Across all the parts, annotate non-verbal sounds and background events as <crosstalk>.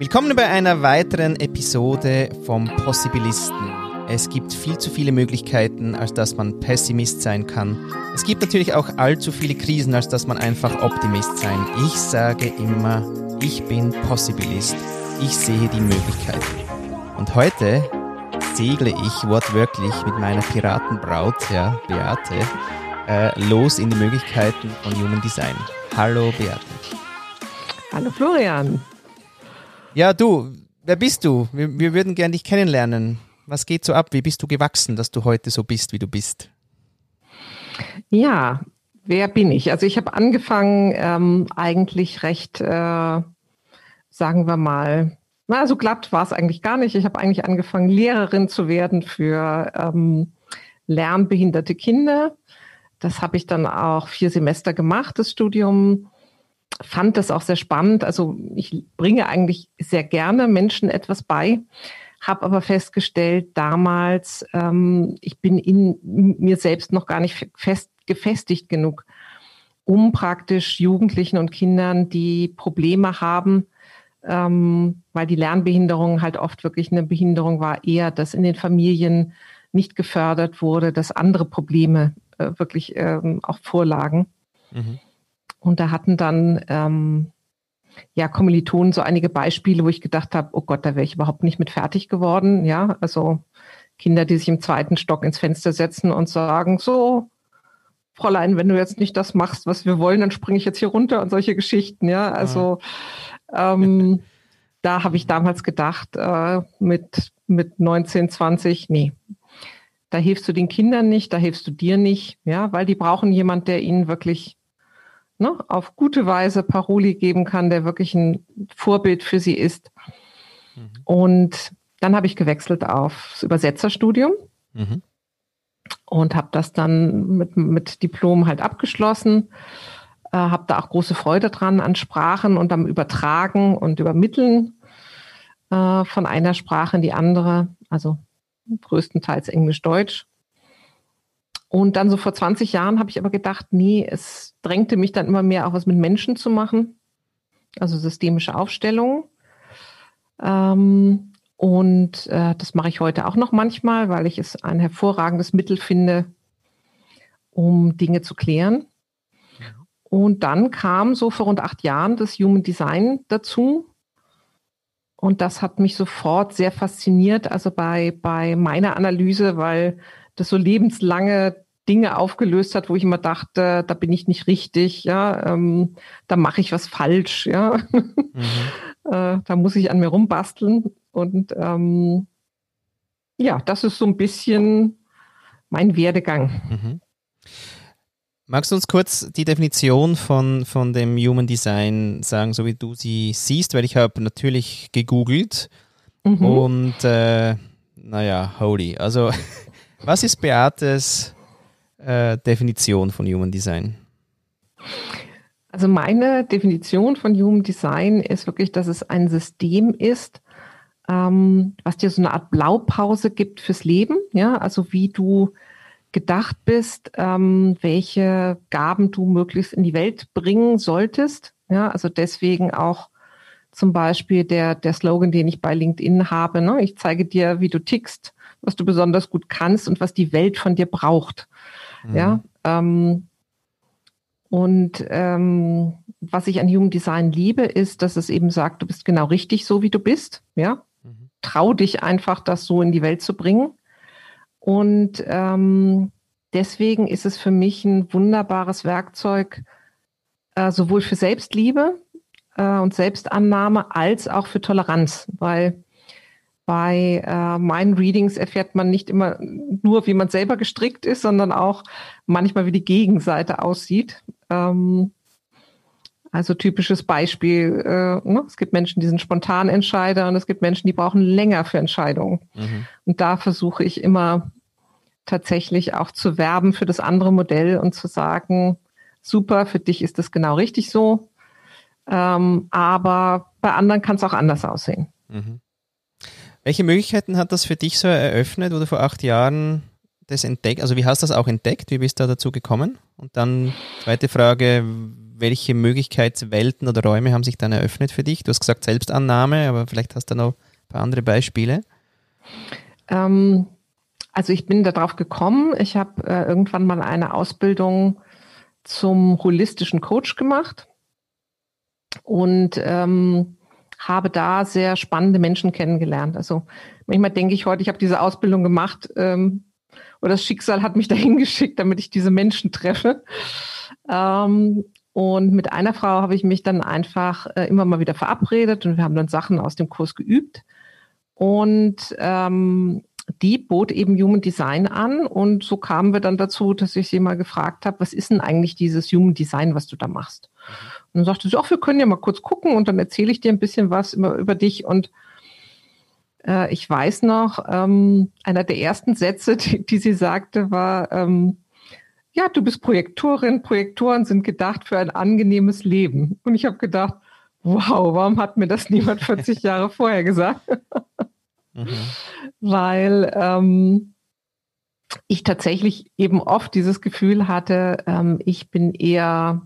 Willkommen bei einer weiteren Episode vom Possibilisten. Es gibt viel zu viele Möglichkeiten, als dass man Pessimist sein kann. Es gibt natürlich auch allzu viele Krisen, als dass man einfach Optimist sein. Ich sage immer, ich bin Possibilist. Ich sehe die Möglichkeiten. Und heute segle ich wortwörtlich mit meiner Piratenbraut, ja, Beate, äh, los in die Möglichkeiten von Human Design. Hallo Beate. Hallo Florian. Ja, du, wer bist du? Wir, wir würden gerne dich kennenlernen. Was geht so ab? Wie bist du gewachsen, dass du heute so bist, wie du bist? Ja, wer bin ich? Also ich habe angefangen ähm, eigentlich recht, äh, sagen wir mal, na, so glatt war es eigentlich gar nicht. Ich habe eigentlich angefangen, Lehrerin zu werden für ähm, lernbehinderte Kinder. Das habe ich dann auch vier Semester gemacht, das Studium. Fand das auch sehr spannend. Also ich bringe eigentlich sehr gerne Menschen etwas bei, habe aber festgestellt damals, ähm, ich bin in mir selbst noch gar nicht fest gefestigt genug, um praktisch Jugendlichen und Kindern, die Probleme haben, ähm, weil die Lernbehinderung halt oft wirklich eine Behinderung war, eher, dass in den Familien nicht gefördert wurde, dass andere Probleme äh, wirklich ähm, auch vorlagen. Mhm. Und da hatten dann ähm, ja Kommilitonen so einige Beispiele, wo ich gedacht habe, oh Gott, da wäre ich überhaupt nicht mit fertig geworden. Ja, also Kinder, die sich im zweiten Stock ins Fenster setzen und sagen, so, Fräulein, wenn du jetzt nicht das machst, was wir wollen, dann springe ich jetzt hier runter und solche Geschichten. Ja, also ah. Ähm, <laughs> da habe ich damals gedacht, äh, mit, mit 19, 20, nee, da hilfst du den Kindern nicht, da hilfst du dir nicht, ja, weil die brauchen jemand, der ihnen wirklich ne, auf gute Weise Paroli geben kann, der wirklich ein Vorbild für sie ist. Mhm. Und dann habe ich gewechselt aufs Übersetzerstudium mhm. und habe das dann mit, mit Diplom halt abgeschlossen äh, habe da auch große Freude dran an Sprachen und am Übertragen und Übermitteln äh, von einer Sprache in die andere, also größtenteils Englisch-Deutsch. Und dann so vor 20 Jahren habe ich aber gedacht, nee, es drängte mich dann immer mehr auch was mit Menschen zu machen, also systemische Aufstellungen. Ähm, und äh, das mache ich heute auch noch manchmal, weil ich es ein hervorragendes Mittel finde, um Dinge zu klären. Und dann kam so vor rund acht Jahren das Human Design dazu. Und das hat mich sofort sehr fasziniert, also bei, bei meiner Analyse, weil das so lebenslange Dinge aufgelöst hat, wo ich immer dachte, da bin ich nicht richtig, ja, ähm, da mache ich was falsch, ja. Mhm. <laughs> äh, da muss ich an mir rumbasteln. Und ähm, ja, das ist so ein bisschen mein Werdegang. Mhm. Magst du uns kurz die Definition von, von dem Human Design sagen, so wie du sie siehst? Weil ich habe natürlich gegoogelt mhm. und äh, naja, holy. Also, <laughs> was ist Beates äh, Definition von Human Design? Also meine Definition von Human Design ist wirklich, dass es ein System ist, ähm, was dir so eine Art Blaupause gibt fürs Leben. Ja, also wie du gedacht bist, ähm, welche Gaben du möglichst in die Welt bringen solltest. Ja, also deswegen auch zum Beispiel der, der Slogan, den ich bei LinkedIn habe. Ne? Ich zeige dir, wie du tickst, was du besonders gut kannst und was die Welt von dir braucht. Mhm. Ja, ähm, und ähm, was ich an Human Design liebe, ist, dass es eben sagt, du bist genau richtig so, wie du bist. Ja, mhm. trau dich einfach, das so in die Welt zu bringen. Und ähm, deswegen ist es für mich ein wunderbares Werkzeug, äh, sowohl für Selbstliebe äh, und Selbstannahme als auch für Toleranz, weil bei äh, meinen Readings erfährt man nicht immer nur, wie man selber gestrickt ist, sondern auch manchmal, wie die Gegenseite aussieht. Ähm, also typisches Beispiel, äh, ne? es gibt Menschen, die sind spontan Entscheider und es gibt Menschen, die brauchen länger für Entscheidungen. Mhm. Und da versuche ich immer tatsächlich auch zu werben für das andere Modell und zu sagen, super, für dich ist das genau richtig so. Ähm, aber bei anderen kann es auch anders aussehen. Mhm. Welche Möglichkeiten hat das für dich so eröffnet, wo du vor acht Jahren das entdeckt? Also wie hast du das auch entdeckt? Wie bist du dazu gekommen? Und dann zweite Frage, welche Möglichkeitswelten oder Räume haben sich dann eröffnet für dich? Du hast gesagt Selbstannahme, aber vielleicht hast du noch ein paar andere Beispiele. Ähm, also ich bin darauf gekommen. Ich habe äh, irgendwann mal eine Ausbildung zum holistischen Coach gemacht und ähm, habe da sehr spannende Menschen kennengelernt. Also manchmal denke ich heute, ich habe diese Ausbildung gemacht ähm, oder das Schicksal hat mich dahin <laughs> geschickt, damit ich diese Menschen treffe. Ähm, und mit einer Frau habe ich mich dann einfach äh, immer mal wieder verabredet und wir haben dann Sachen aus dem Kurs geübt. Und ähm, die bot eben Human Design an und so kamen wir dann dazu, dass ich sie mal gefragt habe, was ist denn eigentlich dieses Human Design, was du da machst? Mhm. Und dann sagte sie, ach, wir können ja mal kurz gucken und dann erzähle ich dir ein bisschen was über, über dich und äh, ich weiß noch, ähm, einer der ersten Sätze, <laughs> die, die sie sagte, war, ähm, ja, du bist Projektorin, Projektoren sind gedacht für ein angenehmes Leben. Und ich habe gedacht, wow, warum hat mir das niemand <laughs> 40 Jahre vorher gesagt? Mhm. Weil ähm, ich tatsächlich eben oft dieses Gefühl hatte, ähm, ich bin eher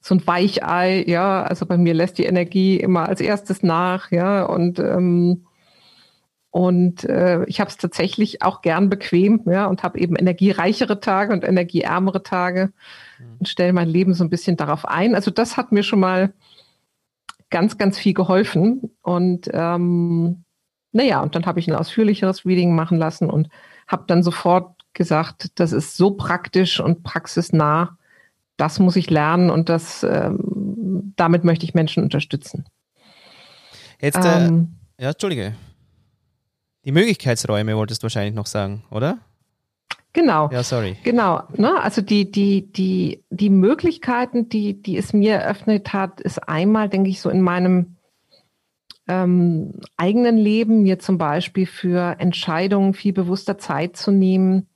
so ein Weichei, ja, also bei mir lässt die Energie immer als erstes nach, ja, und ähm, und äh, ich habe es tatsächlich auch gern bequem, ja, und habe eben energiereichere Tage und energieärmere Tage mhm. und stelle mein Leben so ein bisschen darauf ein. Also das hat mir schon mal ganz, ganz viel geholfen. Und ähm, naja, und dann habe ich ein ausführlicheres Reading machen lassen und habe dann sofort gesagt, das ist so praktisch und praxisnah, das muss ich lernen und das ähm, damit möchte ich Menschen unterstützen. Jetzt, äh, ähm, ja, Entschuldige. Die Möglichkeitsräume wolltest du wahrscheinlich noch sagen, oder? Genau. Ja, sorry. Genau. Ne? Also die, die, die, die Möglichkeiten, die, die es mir eröffnet hat, ist einmal, denke ich, so in meinem ähm, eigenen Leben, mir zum Beispiel für Entscheidungen viel bewusster Zeit zu nehmen,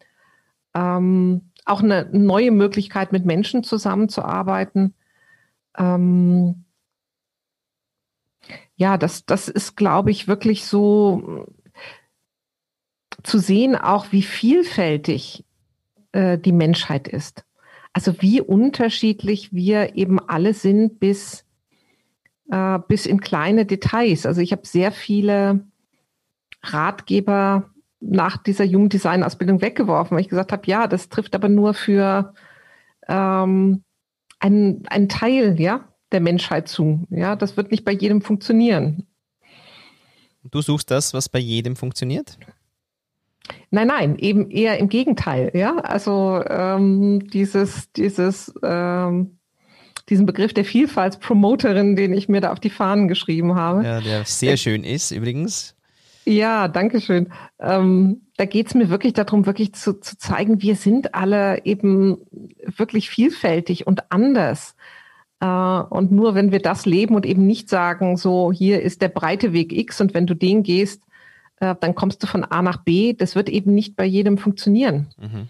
ähm, auch eine neue Möglichkeit, mit Menschen zusammenzuarbeiten. Ähm, ja, das, das ist, glaube ich, wirklich so zu sehen auch, wie vielfältig äh, die Menschheit ist. Also wie unterschiedlich wir eben alle sind bis, äh, bis in kleine Details. Also ich habe sehr viele Ratgeber nach dieser Jugenddesign-Ausbildung weggeworfen, weil ich gesagt habe, ja, das trifft aber nur für ähm, einen, einen Teil ja, der Menschheit zu. Ja, das wird nicht bei jedem funktionieren. Du suchst das, was bei jedem funktioniert? Nein, nein, eben eher im Gegenteil. Ja, also ähm, dieses, dieses, ähm, diesen Begriff der Vielfaltspromoterin, den ich mir da auf die Fahnen geschrieben habe. Ja, der sehr schön ist übrigens. Ja, danke schön. Ähm, da geht es mir wirklich darum, wirklich zu, zu zeigen, wir sind alle eben wirklich vielfältig und anders. Äh, und nur wenn wir das leben und eben nicht sagen, so hier ist der breite Weg X und wenn du den gehst, äh, dann kommst du von A nach B. Das wird eben nicht bei jedem funktionieren. Mhm.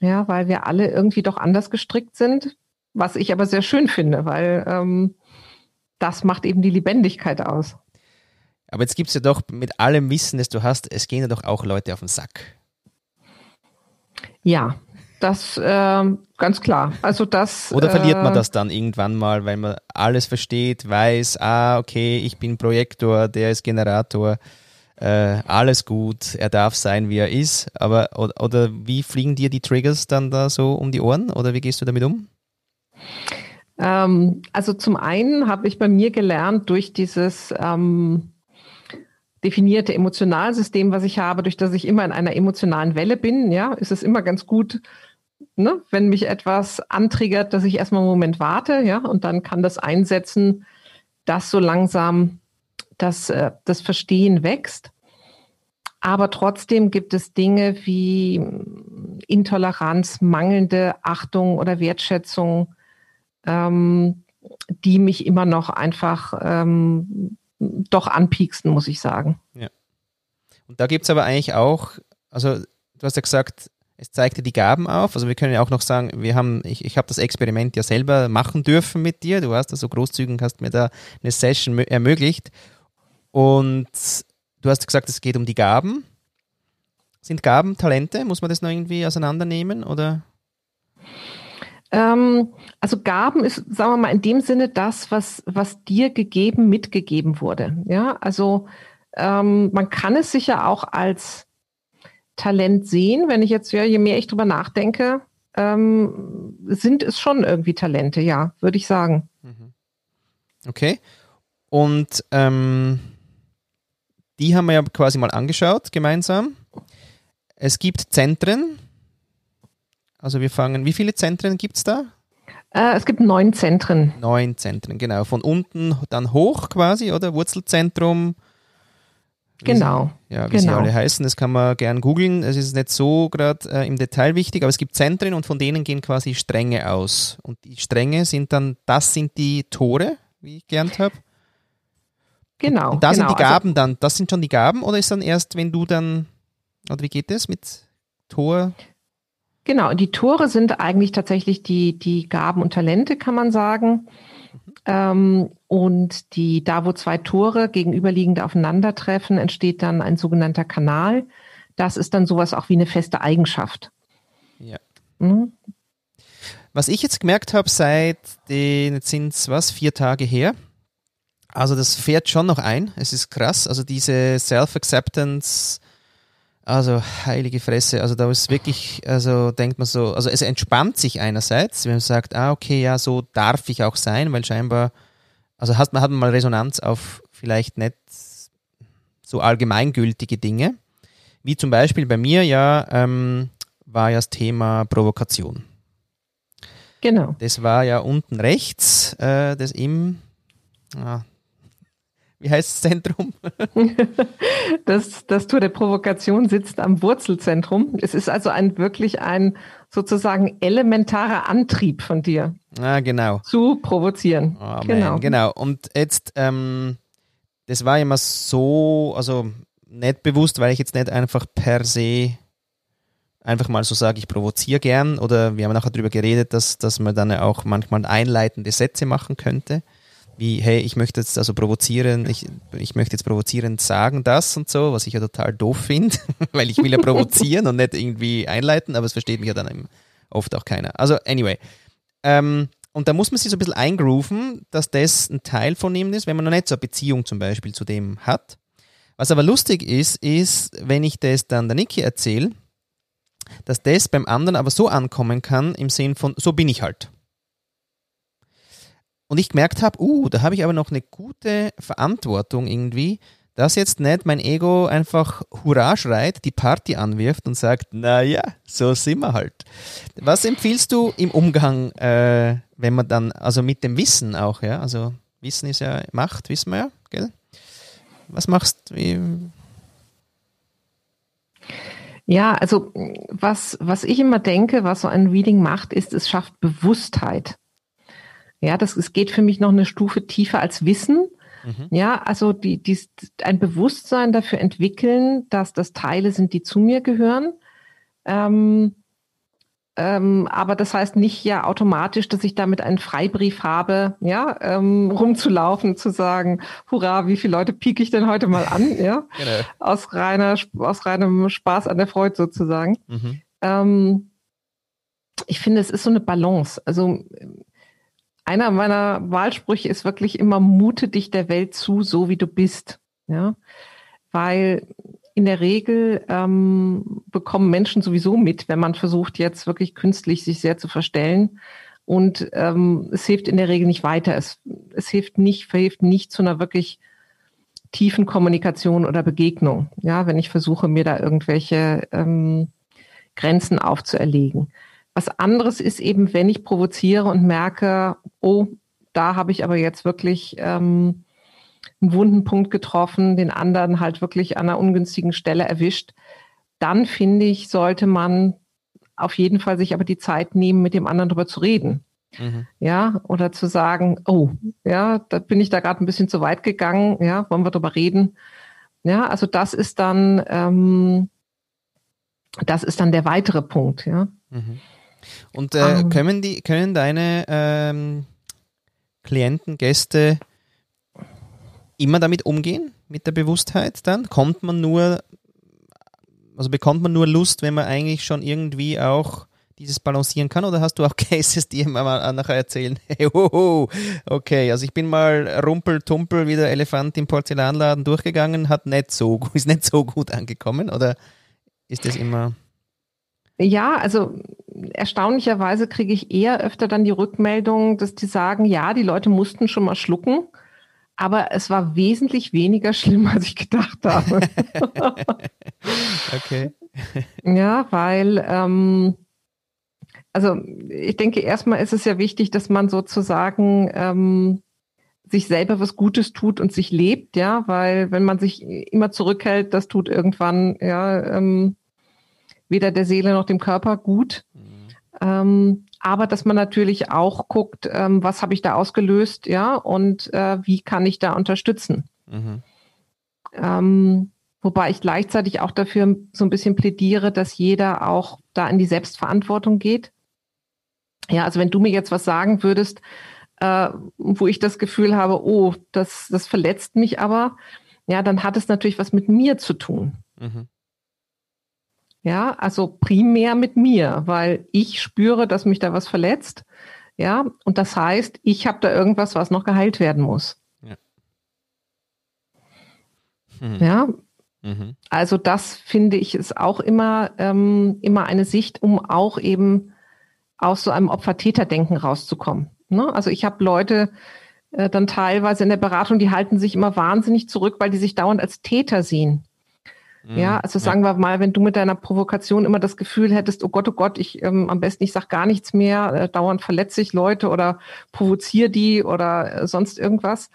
Ja, weil wir alle irgendwie doch anders gestrickt sind, was ich aber sehr schön finde, weil ähm, das macht eben die Lebendigkeit aus. Aber jetzt gibt es ja doch mit allem Wissen, das du hast, es gehen ja doch auch Leute auf den Sack. Ja, das äh, ganz klar. Also das. Oder verliert man äh, das dann irgendwann mal, weil man alles versteht, weiß, ah, okay, ich bin Projektor, der ist Generator äh, alles gut, er darf sein, wie er ist. Aber oder, oder, wie fliegen dir die Triggers dann da so um die Ohren oder wie gehst du damit um? Ähm, also zum einen habe ich bei mir gelernt durch dieses ähm, definierte Emotionalsystem, was ich habe, durch das ich immer in einer emotionalen Welle bin, ja, ist es immer ganz gut, ne, wenn mich etwas antriggert, dass ich erstmal einen Moment warte, ja, und dann kann das einsetzen, dass so langsam dass äh, das Verstehen wächst. Aber trotzdem gibt es Dinge wie Intoleranz, mangelnde Achtung oder Wertschätzung, ähm, die mich immer noch einfach ähm, doch anpieksten, muss ich sagen. Ja. Und da gibt es aber eigentlich auch, also du hast ja gesagt, es zeigte die Gaben auf. Also wir können ja auch noch sagen, wir haben, ich, ich habe das Experiment ja selber machen dürfen mit dir. Du warst da so großzügig, hast mir da eine Session ermöglicht. Und du hast gesagt, es geht um die Gaben. Sind Gaben Talente? Muss man das noch irgendwie auseinandernehmen oder? Ähm, also Gaben ist, sagen wir mal, in dem Sinne das, was, was dir gegeben, mitgegeben wurde. Ja, also ähm, man kann es sicher auch als Talent sehen. Wenn ich jetzt, ja, je mehr ich drüber nachdenke, ähm, sind es schon irgendwie Talente, ja, würde ich sagen. Mhm. Okay. Und ähm, die haben wir ja quasi mal angeschaut gemeinsam. Es gibt Zentren. Also wir fangen, wie viele Zentren gibt es da? Äh, es gibt neun Zentren. Neun Zentren, genau. Von unten dann hoch quasi, oder? Wurzelzentrum. Genau. Sie, ja, wie genau. sie alle heißen, das kann man gern googeln. Es ist nicht so gerade äh, im Detail wichtig, aber es gibt Zentren und von denen gehen quasi Stränge aus. Und die Stränge sind dann, das sind die Tore, wie ich gelernt habe. Genau. Und da genau. sind die Gaben also, dann, das sind schon die Gaben oder ist dann erst, wenn du dann, oder wie geht das mit Tor? Genau, die Tore sind eigentlich tatsächlich die, die Gaben und Talente, kann man sagen. Ähm, und die, da wo zwei Tore gegenüberliegend aufeinandertreffen, entsteht dann ein sogenannter Kanal. Das ist dann sowas auch wie eine feste Eigenschaft. Ja. Mhm. Was ich jetzt gemerkt habe, seit den, jetzt sind es was, vier Tage her, also das fährt schon noch ein. Es ist krass. Also diese Self-Acceptance, also heilige Fresse. Also da ist wirklich, also denkt man so, also es entspannt sich einerseits, wenn man sagt, ah okay, ja, so darf ich auch sein, weil scheinbar, also hat man, hat man mal Resonanz auf vielleicht nicht so allgemeingültige Dinge. Wie zum Beispiel bei mir ja ähm, war ja das Thema Provokation. Genau. Das war ja unten rechts, äh, das im, ah, wie heißt das Zentrum? <laughs> das, das Tour der Provokation sitzt am Wurzelzentrum. Es ist also ein wirklich ein sozusagen elementarer Antrieb von dir. Ah, genau. Zu provozieren. Oh, genau. Man, genau. Und jetzt, ähm, das war immer so, also nicht bewusst, weil ich jetzt nicht einfach per se einfach mal so sage, ich provoziere gern oder wir haben nachher darüber geredet, dass, dass man dann auch manchmal einleitende Sätze machen könnte wie, hey, ich möchte jetzt also provozieren, ich, ich möchte jetzt provozierend sagen das und so, was ich ja total doof finde, <laughs> weil ich will ja provozieren und nicht irgendwie einleiten, aber es versteht mich ja dann oft auch keiner. Also anyway. Ähm, und da muss man sich so ein bisschen eingrooven, dass das ein Teil von ihm ist, wenn man noch nicht so eine Beziehung zum Beispiel zu dem hat. Was aber lustig ist, ist, wenn ich das dann der Niki erzähle, dass das beim anderen aber so ankommen kann, im Sinn von, so bin ich halt und ich gemerkt habe, uh, da habe ich aber noch eine gute Verantwortung irgendwie, dass jetzt nicht mein Ego einfach Hurra schreit, die Party anwirft und sagt, naja, so sind wir halt. Was empfiehlst du im Umgang, äh, wenn man dann, also mit dem Wissen auch, ja, also Wissen ist ja Macht, wissen wir ja, gell? Was machst du? Ja, also was, was ich immer denke, was so ein Reading macht, ist, es schafft Bewusstheit. Ja, das es geht für mich noch eine Stufe tiefer als Wissen. Mhm. Ja, also die, die, ein Bewusstsein dafür entwickeln, dass das Teile sind, die zu mir gehören. Ähm, ähm, aber das heißt nicht ja automatisch, dass ich damit einen Freibrief habe, ja, ähm, rumzulaufen, zu sagen, hurra, wie viele Leute pieke ich denn heute mal an, ja, <laughs> genau. aus reiner, aus reinem Spaß an der Freude sozusagen. Mhm. Ähm, ich finde, es ist so eine Balance. Also einer meiner Wahlsprüche ist wirklich immer, mute dich der Welt zu, so wie du bist. Ja, weil in der Regel ähm, bekommen Menschen sowieso mit, wenn man versucht, jetzt wirklich künstlich sich sehr zu verstellen. Und ähm, es hilft in der Regel nicht weiter. Es, es hilft nicht, verhilft nicht zu einer wirklich tiefen Kommunikation oder Begegnung. Ja, wenn ich versuche, mir da irgendwelche ähm, Grenzen aufzuerlegen. Was anderes ist eben, wenn ich provoziere und merke, oh, da habe ich aber jetzt wirklich ähm, einen wunden Punkt getroffen, den anderen halt wirklich an einer ungünstigen Stelle erwischt, dann finde ich, sollte man auf jeden Fall sich aber die Zeit nehmen, mit dem anderen darüber zu reden. Mhm. Ja, oder zu sagen, oh, ja, da bin ich da gerade ein bisschen zu weit gegangen, ja, wollen wir darüber reden. Ja, also das ist dann, ähm, das ist dann der weitere Punkt, ja. Mhm. Und äh, um. Ähm. können, die, können deine ähm, Klienten, Gäste immer damit umgehen, mit der Bewusstheit dann? Kommt man nur, also bekommt man nur Lust, wenn man eigentlich schon irgendwie auch dieses balancieren kann? Oder hast du auch <laughs> Cases, die immer nachher erzählen, hey, ho, ho, okay, also ich bin mal rumpel-tumpel wie der Elefant im Porzellanladen durchgegangen, hat nicht so, <laughs> ist nicht so gut angekommen? Oder ist das immer... Ja, also erstaunlicherweise kriege ich eher öfter dann die Rückmeldung, dass die sagen, ja, die Leute mussten schon mal schlucken, aber es war wesentlich weniger <laughs> schlimm, als ich gedacht habe. <laughs> okay. ja, weil, ähm, also ich denke, erstmal ist es ja wichtig, dass man sozusagen ähm, sich selber was Gutes tut und sich lebt, ja, weil wenn man sich immer zurückhält, das tut irgendwann, ja, ähm, weder der Seele noch dem Körper gut. Ähm, aber dass man natürlich auch guckt, ähm, was habe ich da ausgelöst, ja, und äh, wie kann ich da unterstützen. Mhm. Ähm, wobei ich gleichzeitig auch dafür so ein bisschen plädiere, dass jeder auch da in die Selbstverantwortung geht. Ja, also wenn du mir jetzt was sagen würdest, äh, wo ich das Gefühl habe, oh, das, das verletzt mich aber, ja, dann hat es natürlich was mit mir zu tun. Mhm. Ja, also primär mit mir, weil ich spüre, dass mich da was verletzt. Ja, und das heißt, ich habe da irgendwas, was noch geheilt werden muss. Ja. Mhm. ja? Mhm. Also das finde ich ist auch immer, ähm, immer eine Sicht, um auch eben aus so einem Opfer-Täter-Denken rauszukommen. Ne? Also ich habe Leute äh, dann teilweise in der Beratung, die halten sich immer wahnsinnig zurück, weil die sich dauernd als Täter sehen. Ja, mhm. also sagen ja. wir mal, wenn du mit deiner Provokation immer das Gefühl hättest, oh Gott, oh Gott, ich ähm, am besten ich sag gar nichts mehr, äh, dauernd verletze ich Leute oder provoziere die oder äh, sonst irgendwas,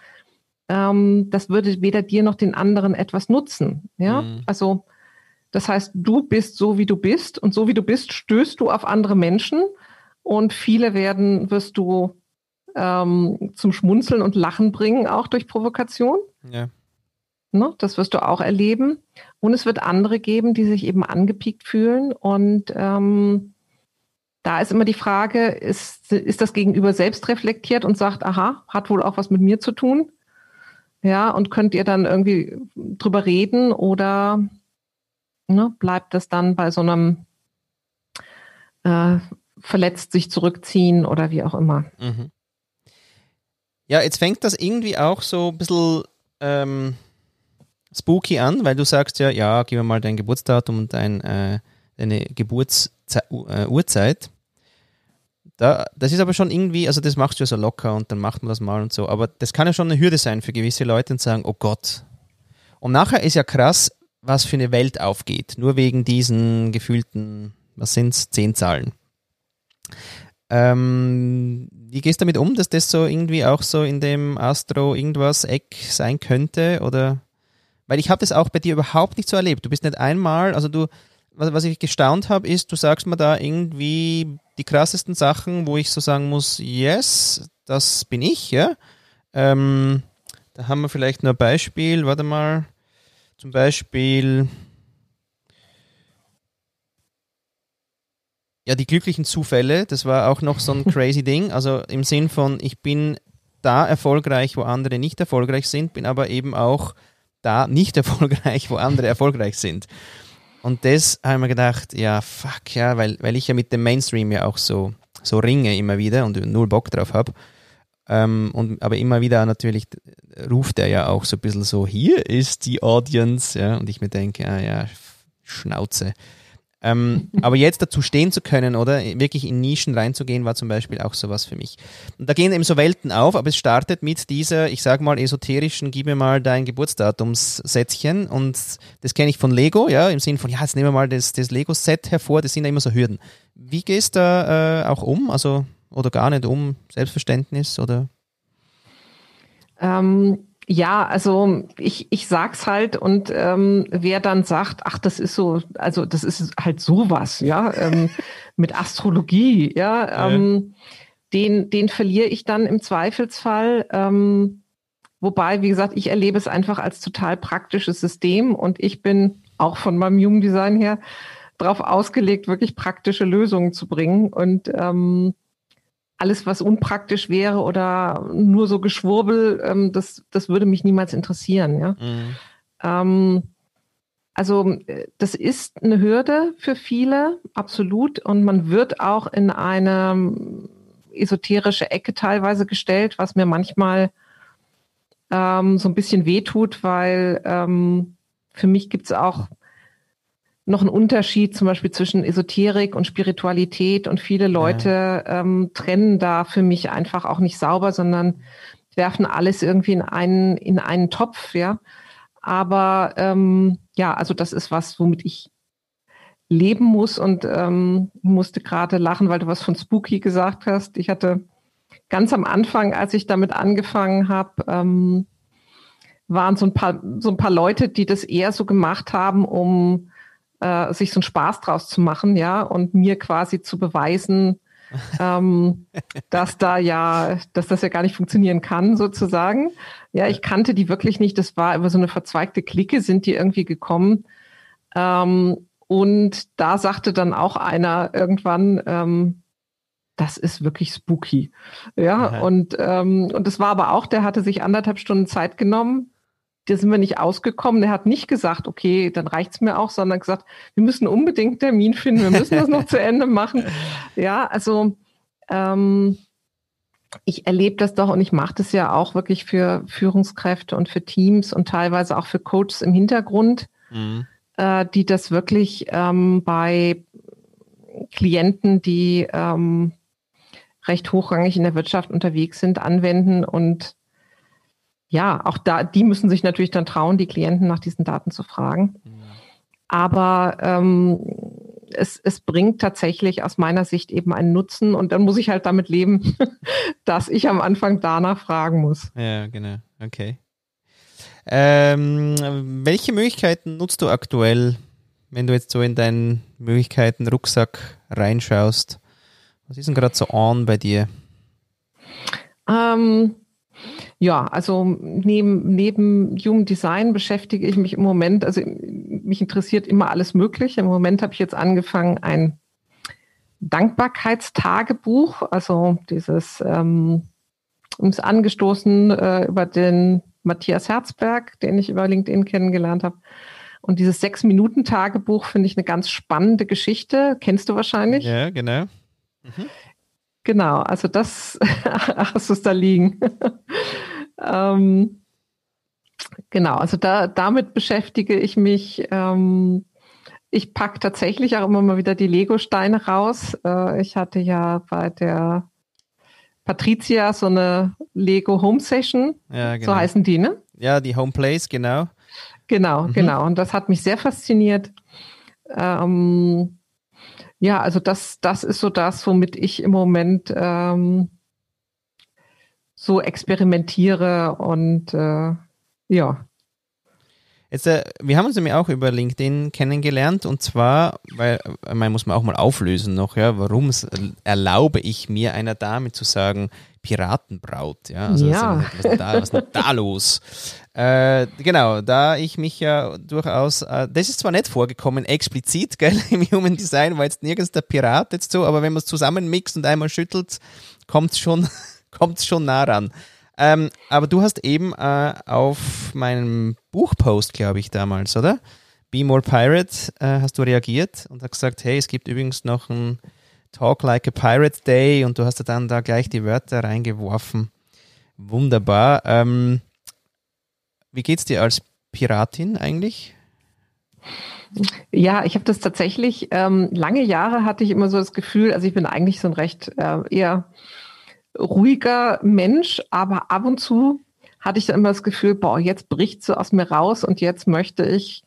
ähm, das würde weder dir noch den anderen etwas nutzen. Ja, mhm. also das heißt, du bist so, wie du bist und so wie du bist, stößt du auf andere Menschen und viele werden, wirst du ähm, zum Schmunzeln und Lachen bringen, auch durch Provokation. Ja. Ne, das wirst du auch erleben. Und es wird andere geben, die sich eben angepiekt fühlen. Und ähm, da ist immer die Frage, ist, ist das Gegenüber selbst reflektiert und sagt, aha, hat wohl auch was mit mir zu tun? Ja, und könnt ihr dann irgendwie drüber reden oder ne, bleibt das dann bei so einem äh, verletzt sich zurückziehen oder wie auch immer? Mhm. Ja, jetzt fängt das irgendwie auch so ein bisschen ähm, spooky an, weil du sagst ja, ja, gib mir mal dein Geburtsdatum und dein, äh, deine Geburtsurzeit. Äh, da, das ist aber schon irgendwie, also das machst du ja so locker und dann macht man das mal und so. Aber das kann ja schon eine Hürde sein für gewisse Leute und sagen, oh Gott. Und nachher ist ja krass, was für eine Welt aufgeht. Nur wegen diesen gefühlten, was sind es, zehn Zahlen. Ähm, wie gehst du damit um, dass das so irgendwie auch so in dem Astro irgendwas Eck sein könnte? Oder weil ich habe das auch bei dir überhaupt nicht so erlebt. Du bist nicht einmal, also du, was, was ich gestaunt habe, ist, du sagst mir da irgendwie die krassesten Sachen, wo ich so sagen muss, yes, das bin ich, ja. Ähm, da haben wir vielleicht nur ein Beispiel, warte mal, zum Beispiel, ja, die glücklichen Zufälle, das war auch noch so ein <laughs> crazy Ding, also im Sinn von, ich bin da erfolgreich, wo andere nicht erfolgreich sind, bin aber eben auch da nicht <laughs> erfolgreich, wo andere erfolgreich sind. Und das haben wir gedacht, ja, fuck, ja, weil, weil ich ja mit dem Mainstream ja auch so, so ringe immer wieder und null Bock drauf habe. Ähm, und, aber immer wieder natürlich ruft er ja auch so ein bisschen so, hier ist die Audience, ja, und ich mir denke, ah ja, Schnauze. Ähm, aber jetzt dazu stehen zu können oder wirklich in Nischen reinzugehen, war zum Beispiel auch sowas für mich. Und da gehen eben so Welten auf, aber es startet mit dieser, ich sag mal, esoterischen, gib mir mal dein Geburtsdatumssätzchen und das kenne ich von Lego, ja, im Sinn von, ja, jetzt nehmen wir mal das, das Lego-Set hervor, das sind ja immer so Hürden. Wie gehst du da äh, auch um, also oder gar nicht um, Selbstverständnis oder? Ähm, ja, also ich, ich sag's halt und ähm, wer dann sagt, ach, das ist so, also das ist halt sowas, ja, ähm, <laughs> mit Astrologie, ja, ähm, den, den verliere ich dann im Zweifelsfall. Ähm, wobei, wie gesagt, ich erlebe es einfach als total praktisches System und ich bin auch von meinem Jugenddesign her darauf ausgelegt, wirklich praktische Lösungen zu bringen und ähm, alles, was unpraktisch wäre oder nur so Geschwurbel, ähm, das, das würde mich niemals interessieren. Ja? Mhm. Ähm, also das ist eine Hürde für viele, absolut. Und man wird auch in eine esoterische Ecke teilweise gestellt, was mir manchmal ähm, so ein bisschen wehtut, weil ähm, für mich gibt es auch noch einen Unterschied zum Beispiel zwischen Esoterik und Spiritualität und viele Leute ja. ähm, trennen da für mich einfach auch nicht sauber, sondern werfen alles irgendwie in einen, in einen Topf, ja. Aber ähm, ja, also das ist was, womit ich leben muss und ähm, musste gerade lachen, weil du was von Spooky gesagt hast. Ich hatte ganz am Anfang, als ich damit angefangen habe, ähm, waren so ein paar so ein paar Leute, die das eher so gemacht haben, um äh, sich so einen Spaß draus zu machen, ja, und mir quasi zu beweisen, <laughs> ähm, dass da ja, dass das ja gar nicht funktionieren kann, sozusagen. Ja, ich kannte die wirklich nicht. Das war über so eine verzweigte Clique, sind die irgendwie gekommen. Ähm, und da sagte dann auch einer irgendwann, ähm, das ist wirklich spooky. Ja, Aha. und, ähm, und das war aber auch, der hatte sich anderthalb Stunden Zeit genommen. Da sind wir nicht ausgekommen. Der hat nicht gesagt, okay, dann reicht's mir auch, sondern gesagt, wir müssen unbedingt einen Termin finden, wir müssen das noch zu Ende machen. <laughs> Ja, also ähm, ich erlebe das doch und ich mache das ja auch wirklich für Führungskräfte und für Teams und teilweise auch für Coaches im Hintergrund, mhm. äh, die das wirklich ähm, bei Klienten, die ähm, recht hochrangig in der Wirtschaft unterwegs sind, anwenden und ja, auch da, die müssen sich natürlich dann trauen, die Klienten nach diesen Daten zu fragen. Aber ähm, es, es bringt tatsächlich aus meiner Sicht eben einen Nutzen und dann muss ich halt damit leben, <laughs> dass ich am Anfang danach fragen muss. Ja, genau. Okay. Ähm, welche Möglichkeiten nutzt du aktuell, wenn du jetzt so in deinen Möglichkeiten Rucksack reinschaust? Was ist denn gerade so on bei dir? Ähm, ja, also neben, neben Human Design beschäftige ich mich im Moment, also mich interessiert immer alles Mögliche. Im Moment habe ich jetzt angefangen, ein Dankbarkeitstagebuch, also dieses ähm, uns angestoßen äh, über den Matthias Herzberg, den ich über LinkedIn kennengelernt habe. Und dieses Sechs-Minuten-Tagebuch finde ich eine ganz spannende Geschichte. Kennst du wahrscheinlich? Ja, genau. Mhm. Genau, also das <laughs> hast du es da liegen. Ähm, genau, also da, damit beschäftige ich mich. Ähm, ich packe tatsächlich auch immer mal wieder die Lego-Steine raus. Äh, ich hatte ja bei der Patricia so eine Lego Home Session. Ja, genau. So heißen die, ne? Ja, die Home Place, genau. Genau, mhm. genau. Und das hat mich sehr fasziniert. Ähm, ja, also das, das ist so das, womit ich im Moment ähm, so experimentiere und äh, ja. Jetzt, äh, wir haben uns nämlich auch über LinkedIn kennengelernt und zwar, weil äh, man muss man auch mal auflösen noch, ja, warum erlaube ich mir einer Dame zu sagen, Piratenbraut, ja, also ja. Was, ist da, was ist denn da los? Äh, genau, da ich mich ja durchaus, äh, das ist zwar nicht vorgekommen, explizit, gell, <laughs> im Human Design war jetzt nirgends der Pirat jetzt so, aber wenn man es zusammenmixt und einmal schüttelt, kommt es schon, kommt's schon nah ran. Ähm, aber du hast eben äh, auf meinen Buchpost, glaube ich, damals, oder? Be More Pirate, äh, hast du reagiert und hast gesagt, hey, es gibt übrigens noch ein Talk Like a Pirate Day und du hast dann da gleich die Wörter reingeworfen. Wunderbar. Ähm, wie geht's dir als Piratin eigentlich? Ja, ich habe das tatsächlich, ähm, lange Jahre hatte ich immer so das Gefühl, also ich bin eigentlich so ein recht äh, eher ruhiger Mensch, aber ab und zu hatte ich dann immer das Gefühl, boah, jetzt bricht so aus mir raus und jetzt möchte ich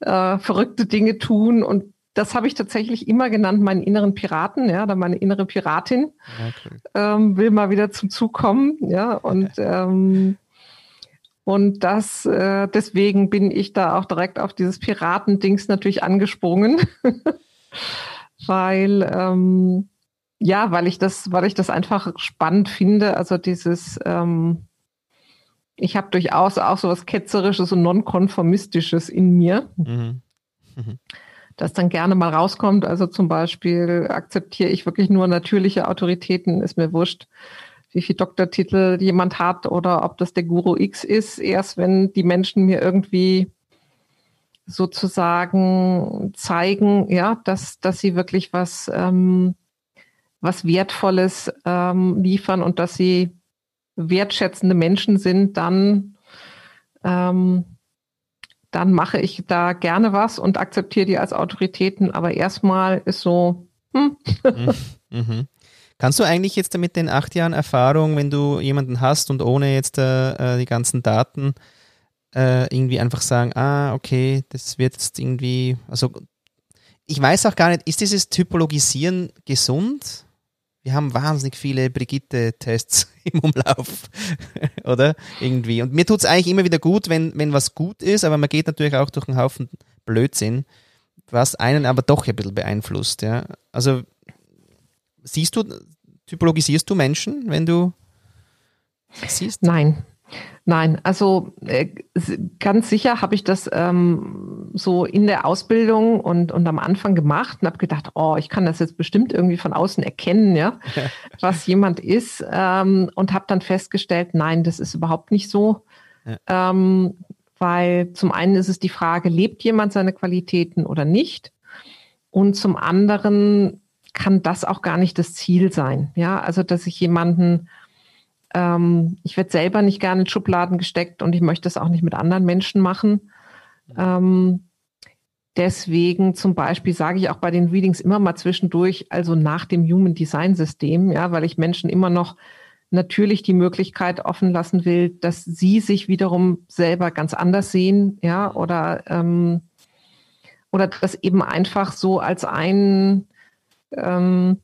äh, verrückte Dinge tun und das habe ich tatsächlich immer genannt, meinen inneren Piraten, ja, oder meine innere Piratin okay. ähm, will mal wieder zum Zug kommen, ja, und ähm, und das äh, deswegen bin ich da auch direkt auf dieses Piratendings natürlich angesprungen, <laughs> weil ähm, ja, weil ich das, weil ich das einfach spannend finde, also dieses ähm, ich habe durchaus auch so was Ketzerisches und Nonkonformistisches in mir. Mhm. Mhm das dann gerne mal rauskommt. Also zum Beispiel akzeptiere ich wirklich nur natürliche Autoritäten, ist mir wurscht, wie viel Doktortitel jemand hat oder ob das der Guru X ist. Erst wenn die Menschen mir irgendwie sozusagen zeigen, ja, dass, dass sie wirklich was, ähm, was Wertvolles ähm, liefern und dass sie wertschätzende Menschen sind, dann, ähm, dann mache ich da gerne was und akzeptiere die als Autoritäten. Aber erstmal ist so, hm. mhm. mhm. Kannst du eigentlich jetzt mit den acht Jahren Erfahrung, wenn du jemanden hast und ohne jetzt äh, äh, die ganzen Daten äh, irgendwie einfach sagen, ah, okay, das wird jetzt irgendwie, also ich weiß auch gar nicht, ist dieses Typologisieren gesund? Wir haben wahnsinnig viele Brigitte-Tests <laughs> im Umlauf, oder? Irgendwie. Und mir tut es eigentlich immer wieder gut, wenn, wenn was gut ist, aber man geht natürlich auch durch einen Haufen Blödsinn, was einen aber doch ein bisschen beeinflusst, ja. Also siehst du, typologisierst du Menschen, wenn du siehst? Nein. Nein, also äh, ganz sicher habe ich das ähm, so in der Ausbildung und, und am Anfang gemacht und habe gedacht, oh, ich kann das jetzt bestimmt irgendwie von außen erkennen, ja, was jemand ist ähm, und habe dann festgestellt, nein, das ist überhaupt nicht so, ja. ähm, weil zum einen ist es die Frage, lebt jemand seine Qualitäten oder nicht? Und zum anderen kann das auch gar nicht das Ziel sein, ja, also dass ich jemanden ähm, ich werde selber nicht gerne in Schubladen gesteckt und ich möchte das auch nicht mit anderen Menschen machen. Ähm, deswegen zum Beispiel sage ich auch bei den Readings immer mal zwischendurch, also nach dem Human Design System, ja, weil ich Menschen immer noch natürlich die Möglichkeit offen lassen will, dass sie sich wiederum selber ganz anders sehen, ja, oder ähm, oder das eben einfach so als ein ähm,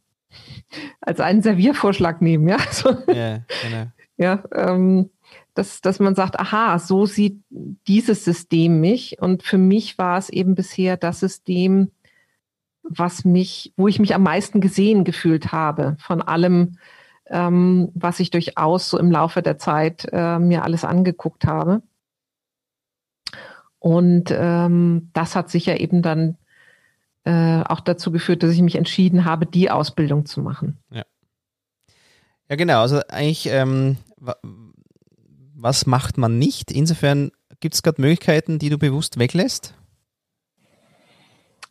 als einen Serviervorschlag nehmen, ja. <laughs> So, ja, genau. ja ähm, dass, dass man sagt, aha, so sieht dieses System mich. Und für mich war es eben bisher das System, was mich, wo ich mich am meisten gesehen gefühlt habe von allem, ähm, was ich durchaus so im Laufe der Zeit äh, mir alles angeguckt habe. Und ähm, das hat sicher eben dann äh, auch dazu geführt, dass ich mich entschieden habe, die Ausbildung zu machen. Ja, ja genau. Also eigentlich, ähm, was macht man nicht? Insofern gibt es gerade Möglichkeiten, die du bewusst weglässt?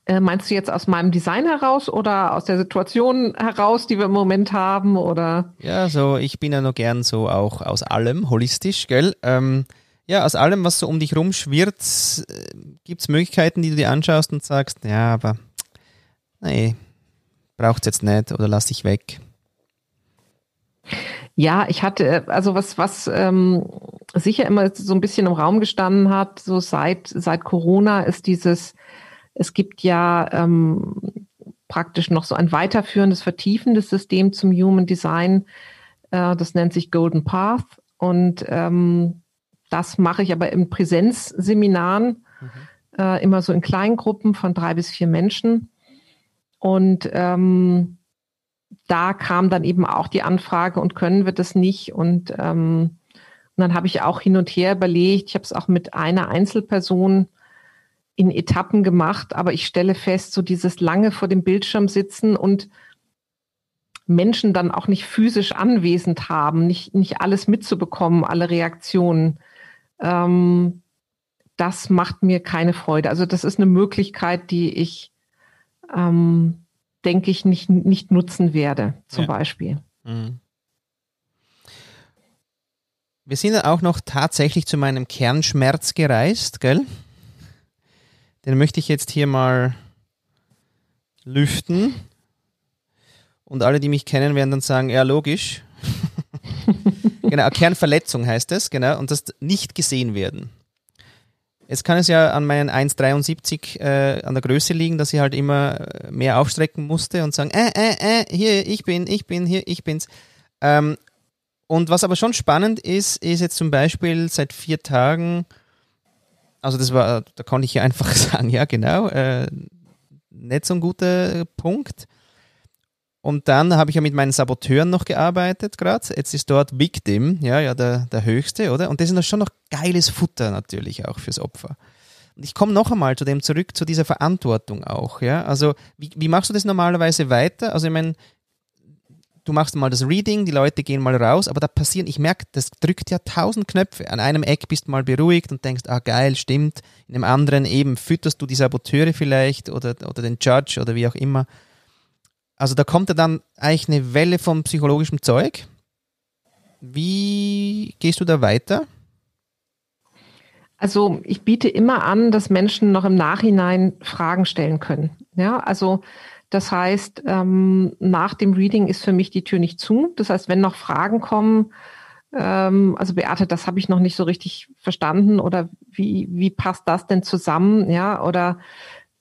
Äh, meinst du jetzt aus meinem Design heraus oder aus der Situation heraus, die wir im Moment haben? Oder? Ja, so ich bin ja nur gern so auch aus allem, holistisch, gell? Ähm, ja, aus allem, was so um dich rumschwirrt, äh, gibt es Möglichkeiten, die du dir anschaust und sagst, ja, aber nee, braucht es jetzt nicht oder lass ich weg? Ja, ich hatte, also was, was ähm, sicher immer so ein bisschen im Raum gestanden hat, so seit, seit Corona ist dieses, es gibt ja ähm, praktisch noch so ein weiterführendes, vertiefendes System zum Human Design. Äh, das nennt sich Golden Path. Und ähm, das mache ich aber in Präsenzseminaren, mhm. äh, immer so in Kleingruppen von drei bis vier Menschen. Und ähm, da kam dann eben auch die Anfrage und können wir das nicht. Und, ähm, und dann habe ich auch hin und her überlegt. Ich habe es auch mit einer Einzelperson in Etappen gemacht, aber ich stelle fest, so dieses lange vor dem Bildschirm sitzen und Menschen dann auch nicht physisch anwesend haben, nicht, nicht alles mitzubekommen, alle Reaktionen. Ähm, das macht mir keine Freude. Also das ist eine Möglichkeit, die ich ähm, denke ich, nicht, nicht nutzen werde, zum ja. Beispiel. Mhm. Wir sind auch noch tatsächlich zu meinem Kernschmerz gereist, gell? Den möchte ich jetzt hier mal lüften. Und alle, die mich kennen, werden dann sagen, ja, logisch. <laughs> genau, Kernverletzung heißt es, genau. Und das nicht gesehen werden. Jetzt kann es ja an meinen 1,73 äh, an der Größe liegen, dass ich halt immer äh, mehr aufstrecken musste und sagen, äh, äh, äh, hier, ich bin, ich bin, hier, ich bin's. Ähm, und was aber schon spannend ist, ist jetzt zum Beispiel seit vier Tagen, also das war, da konnte ich ja <laughs> einfach sagen, ja genau, äh, nicht so ein guter Punkt. Und dann habe ich ja mit meinen Saboteuren noch gearbeitet gerade. Jetzt ist dort Victim, ja, ja, der, der höchste, oder? Und das ist schon noch geiles Futter natürlich auch fürs Opfer. Und ich komme noch einmal zu dem zurück, zu dieser Verantwortung auch, ja. Also, wie, wie machst du das normalerweise weiter? Also, ich meine, du machst mal das Reading, die Leute gehen mal raus, aber da passieren, ich merke, das drückt ja tausend Knöpfe. An einem Eck bist du mal beruhigt und denkst, ah geil, stimmt. In dem anderen eben fütterst du die Saboteure vielleicht oder, oder den Judge oder wie auch immer. Also da kommt ja dann eigentlich eine Welle von psychologischem Zeug. Wie gehst du da weiter? Also ich biete immer an, dass Menschen noch im Nachhinein Fragen stellen können. Ja, also das heißt, ähm, nach dem Reading ist für mich die Tür nicht zu. Das heißt, wenn noch Fragen kommen, ähm, also Beate, das habe ich noch nicht so richtig verstanden oder wie, wie passt das denn zusammen? Ja, oder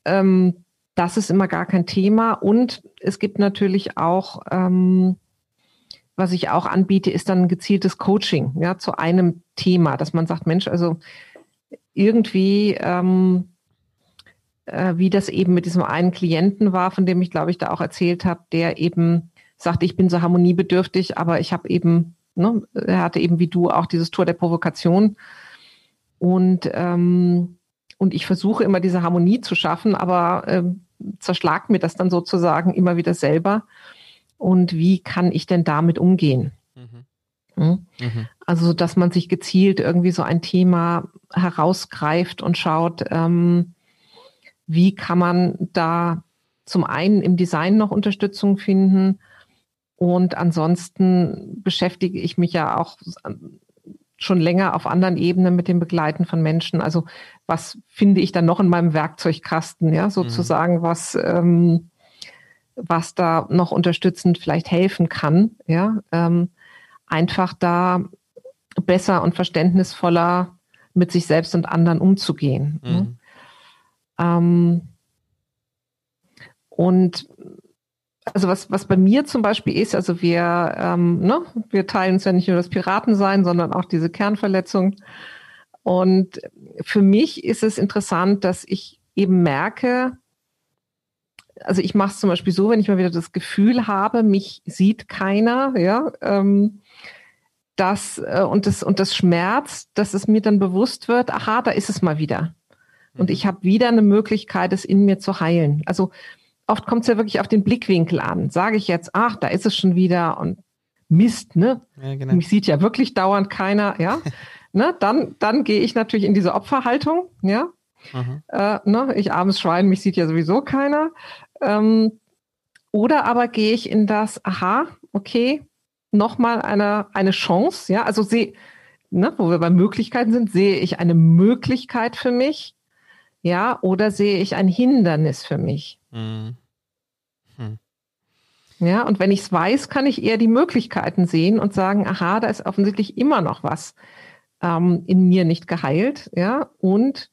ähm, das ist immer gar kein Thema. Und es gibt natürlich auch, ähm, was ich auch anbiete, ist dann gezieltes Coaching, ja, zu einem Thema, dass man sagt, Mensch, also irgendwie ähm, äh, wie das eben mit diesem einen Klienten war, von dem ich glaube ich da auch erzählt habe, der eben sagte, ich bin so harmoniebedürftig, aber ich habe eben, ne, er hatte eben wie du auch dieses Tor der Provokation und ähm, und ich versuche immer diese Harmonie zu schaffen, aber ähm, zerschlagt mir das dann sozusagen immer wieder selber. Und wie kann ich denn damit umgehen? Mhm. Hm? Mhm. Also, dass man sich gezielt irgendwie so ein Thema herausgreift und schaut, ähm, wie kann man da zum einen im Design noch Unterstützung finden und ansonsten beschäftige ich mich ja auch schon länger auf anderen Ebenen mit dem Begleiten von Menschen. Also was finde ich dann noch in meinem Werkzeugkasten, ja, sozusagen, mhm. was, ähm, was da noch unterstützend vielleicht helfen kann, ja, ähm, einfach da besser und verständnisvoller mit sich selbst und anderen umzugehen. Mhm. Ne? Ähm, und also was, was bei mir zum Beispiel ist, also wir, ähm, ne, wir teilen uns ja nicht nur das Piratensein, sondern auch diese Kernverletzung. Und für mich ist es interessant, dass ich eben merke, also ich mache es zum Beispiel so, wenn ich mal wieder das Gefühl habe, mich sieht keiner, ja, ähm, das äh, und das und das schmerzt, dass es mir dann bewusst wird, aha, da ist es mal wieder. Und ich habe wieder eine Möglichkeit, es in mir zu heilen. Also oft kommt es ja wirklich auf den Blickwinkel an. Sage ich jetzt, ach, da ist es schon wieder und Mist, ne? Ja, genau. Mich sieht ja wirklich dauernd keiner, ja. <laughs> ne? Dann, dann gehe ich natürlich in diese Opferhaltung, ja. Äh, ne? Ich armes Schwein, mich sieht ja sowieso keiner. Ähm, oder aber gehe ich in das, aha, okay, nochmal eine, eine Chance, ja. Also sehe, ne, wo wir bei Möglichkeiten sind, sehe ich eine Möglichkeit für mich, ja, oder sehe ich ein Hindernis für mich? Mhm. Hm. Ja, und wenn ich es weiß, kann ich eher die Möglichkeiten sehen und sagen, aha, da ist offensichtlich immer noch was ähm, in mir nicht geheilt, ja, und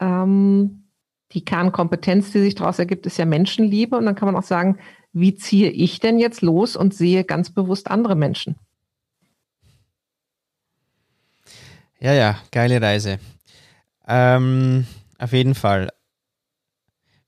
ähm, die Kernkompetenz, die sich daraus ergibt, ist ja Menschenliebe. Und dann kann man auch sagen, wie ziehe ich denn jetzt los und sehe ganz bewusst andere Menschen? Ja, ja, geile Reise. Ähm, auf jeden Fall.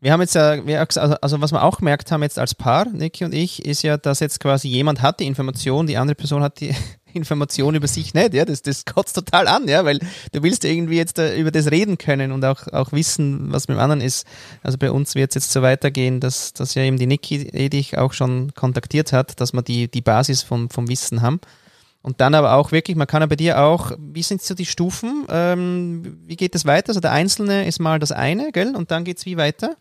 Wir haben jetzt ja, also, also was wir auch gemerkt haben jetzt als Paar, Niki und ich, ist ja, dass jetzt quasi jemand hat die Information, die andere Person hat die <laughs> Information über sich nicht, ja, das, das kotzt total an, ja, weil du willst irgendwie jetzt uh, über das reden können und auch, auch wissen, was mit dem anderen ist. Also bei uns wird es jetzt so weitergehen, dass, dass ja eben die Niki eh dich auch schon kontaktiert hat, dass wir die, die Basis vom, vom Wissen haben. Und dann aber auch wirklich, man kann ja bei dir auch, wie sind so die Stufen? Ähm, wie geht das weiter? Also der Einzelne ist mal das eine, gell? Und dann geht es wie weiter?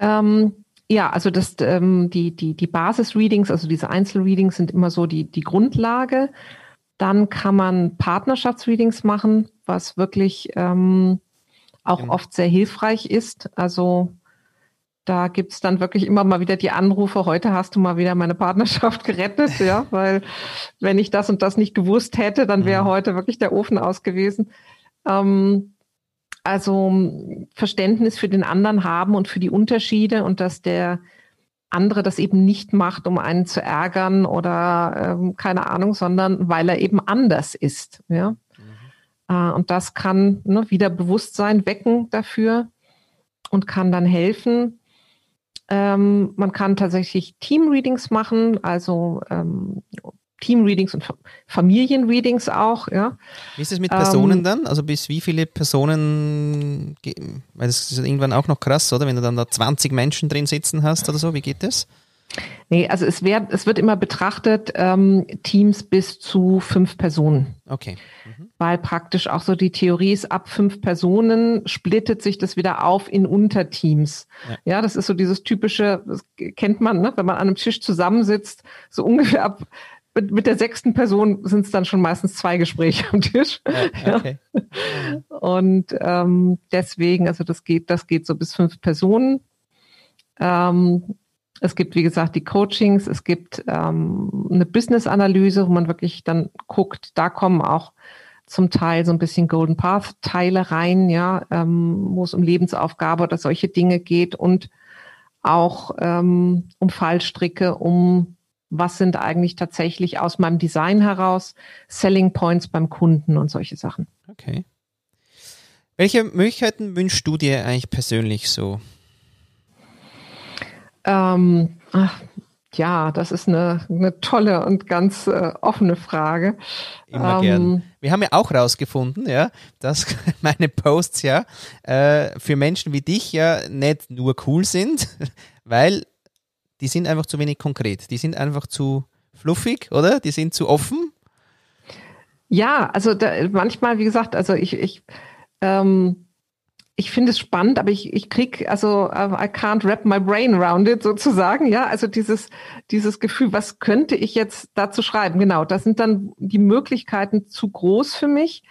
Ähm, ja, also das, ähm, die, die, die Basis-Readings, also diese Einzelreadings sind immer so die, die Grundlage. Dann kann man Partnerschaftsreadings machen, was wirklich ähm, auch genau. oft sehr hilfreich ist. Also da gibt's dann wirklich immer mal wieder die Anrufe, heute hast du mal wieder meine Partnerschaft <laughs> gerettet, ja, weil wenn ich das und das nicht gewusst hätte, dann wäre mhm. heute wirklich der Ofen aus gewesen. Ähm, also Verständnis für den anderen haben und für die Unterschiede und dass der andere das eben nicht macht, um einen zu ärgern oder ähm, keine Ahnung, sondern weil er eben anders ist, ja. Mhm. Äh, und das kann ne, wieder Bewusstsein wecken dafür und kann dann helfen, ähm, man kann tatsächlich Team-Readings machen, also ähm, Team-Readings und Familien-Readings auch. Ja. Wie ist es mit Personen ähm, dann? Also bis wie viele Personen, weil das ist irgendwann auch noch krass, oder? Wenn du dann da 20 Menschen drin sitzen hast oder so, wie geht das? Nee, also es, wär, es wird immer betrachtet, ähm, Teams bis zu fünf Personen. Okay. Mhm. Weil praktisch auch so die Theorie ist, ab fünf Personen splittet sich das wieder auf in Unterteams. Ja, ja das ist so dieses typische, das kennt man, ne? wenn man an einem Tisch zusammensitzt, so ungefähr ab mit, mit der sechsten Person sind es dann schon meistens zwei Gespräche am Tisch. <laughs> Ja, okay. Und ähm, deswegen, also das geht, das geht so bis fünf Personen. Ähm, es gibt, wie gesagt, die Coachings, es gibt ähm, eine Business-Analyse, wo man wirklich dann guckt, da kommen auch zum Teil so ein bisschen Golden Path-Teile rein, ja, ähm, wo es um Lebensaufgabe oder solche Dinge geht und auch ähm, um Fallstricke, um was sind eigentlich tatsächlich aus meinem Design heraus Selling Points beim Kunden und solche Sachen. Okay. Welche Möglichkeiten wünschst du dir eigentlich persönlich so? Ähm, ach, ja, das ist eine, eine tolle und ganz äh, offene Frage. Immer ähm, gern. Wir haben ja auch rausgefunden, ja, dass <laughs> meine Posts ja äh, für Menschen wie dich ja nicht nur cool sind, <laughs> weil die sind einfach zu wenig konkret. Die sind einfach zu fluffig, oder? Die sind zu offen. Ja, also da, manchmal, wie gesagt, also ich, ich ähm, ich finde es spannend, aber ich, ich krieg, also uh, I can't wrap my brain around it sozusagen, ja. Also dieses, dieses Gefühl, was könnte ich jetzt dazu schreiben? Genau, das sind dann die Möglichkeiten zu groß für mich.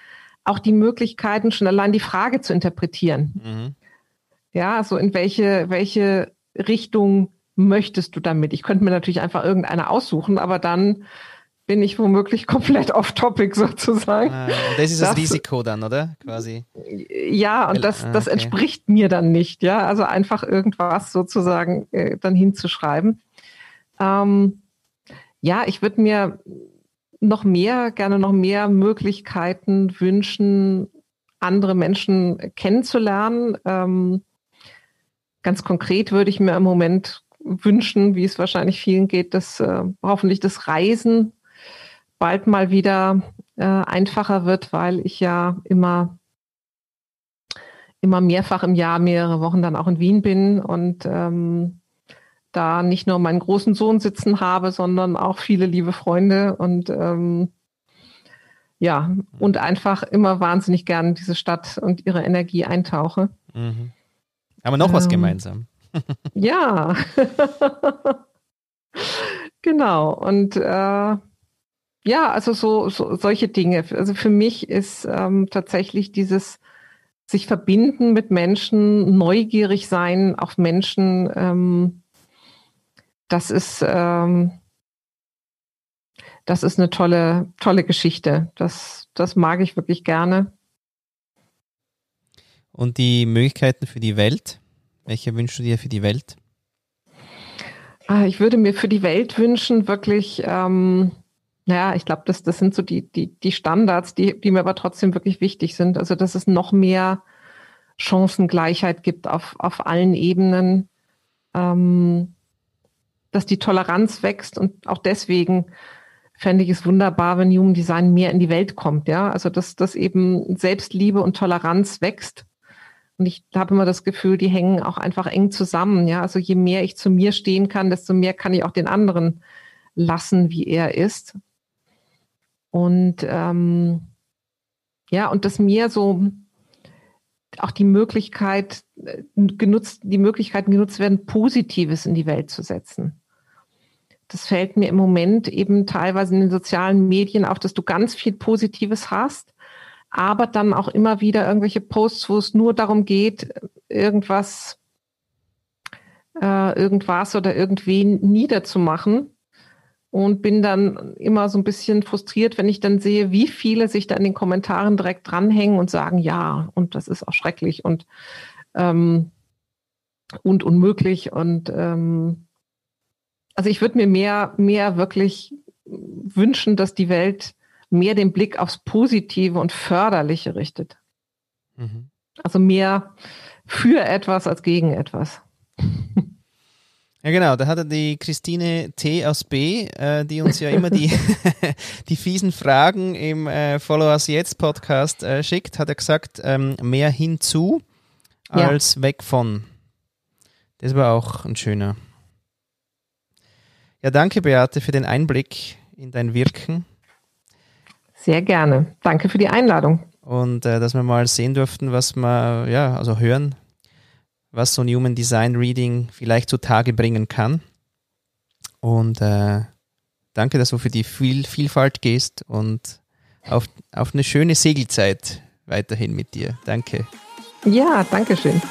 Auch die Möglichkeiten, schon allein die Frage zu interpretieren. Mhm. Ja, also in welche, welche Richtung möchtest du damit? Ich könnte mir natürlich einfach irgendeine aussuchen, aber dann bin ich womöglich komplett <laughs> off-topic sozusagen. Ah, das ist das, das, Risiko dann, oder? Quasi. Ja, und das, das okay. entspricht mir dann nicht, ja. Also einfach irgendwas sozusagen äh, dann hinzuschreiben. Ähm, ja, ich würde mir noch mehr, gerne noch mehr Möglichkeiten wünschen, andere Menschen kennenzulernen. Ähm, ganz konkret würde ich mir im Moment wünschen, wie es wahrscheinlich vielen geht, dass äh, hoffentlich das Reisen bald mal wieder äh, einfacher wird, weil ich ja immer immer mehrfach im Jahr mehrere Wochen dann auch in Wien bin und ähm, da nicht nur meinen großen Sohn sitzen habe, sondern auch viele liebe Freunde und ähm, ja, und einfach immer wahnsinnig gern diese Stadt und ihre Energie eintauche. Mhm. Aber noch ähm, was gemeinsam. <laughs> ja. <laughs> genau. Und äh, ja, also so, so solche Dinge. Also für mich ist ähm, tatsächlich dieses sich verbinden mit Menschen, neugierig sein auf Menschen, ähm, das ist ähm, das ist eine tolle tolle Geschichte. Das das mag ich wirklich gerne. Und die Möglichkeiten für die Welt? Welche wünschst du dir für die Welt? Ah, ich würde mir für die Welt wünschen, wirklich ähm, naja, ich glaube, das, das sind so die, die, die Standards, die, die mir aber trotzdem wirklich wichtig sind. Also, dass es noch mehr Chancengleichheit gibt auf, auf allen Ebenen, ähm, dass die Toleranz wächst und auch deswegen fände ich es wunderbar, wenn Human Design mehr in die Welt kommt, ja. Also, dass, dass eben Selbstliebe und Toleranz wächst. Und ich habe immer das Gefühl, die hängen auch einfach eng zusammen, ja. Also, je mehr ich zu mir stehen kann, desto mehr kann ich auch den anderen lassen, wie er ist. Und ähm, ja, und dass mir so auch die Möglichkeit äh, genutzt, die Möglichkeiten genutzt werden, Positives in die Welt zu setzen. Das fällt mir im Moment eben teilweise in den sozialen Medien auf, dass du ganz viel Positives hast, aber dann auch immer wieder irgendwelche Posts, wo es nur darum geht, irgendwas, äh, irgendwas oder irgendwen niederzumachen und bin dann immer so ein bisschen frustriert, wenn ich dann sehe, wie viele sich da in den Kommentaren direkt dranhängen und sagen, ja, und das ist auch schrecklich und, ähm, und unmöglich. Und ähm, also ich würde mir mehr, mehr wirklich wünschen, dass die Welt mehr den Blick aufs Positive und Förderliche richtet. Mhm. Also mehr für etwas als gegen etwas. Ja, genau, da hat er die Christine T aus B, äh, die uns ja immer die, <laughs> <laughs> die fiesen Fragen im äh, Follow Us Jetzt Podcast äh, schickt, hat er gesagt, ähm, mehr hinzu als ja. weg von. Das war auch ein schöner. Ja, danke, Beate, für den Einblick in dein Wirken. Sehr gerne. Danke für die Einladung. Und äh, dass wir mal sehen durften, was wir, ja, also hören, was so ein Human Design Reading vielleicht zutage bringen kann. Und äh, danke, dass du für die Viel Vielfalt gehst und auf, auf eine schöne Segelzeit weiterhin mit dir. Danke. Ja, danke schön.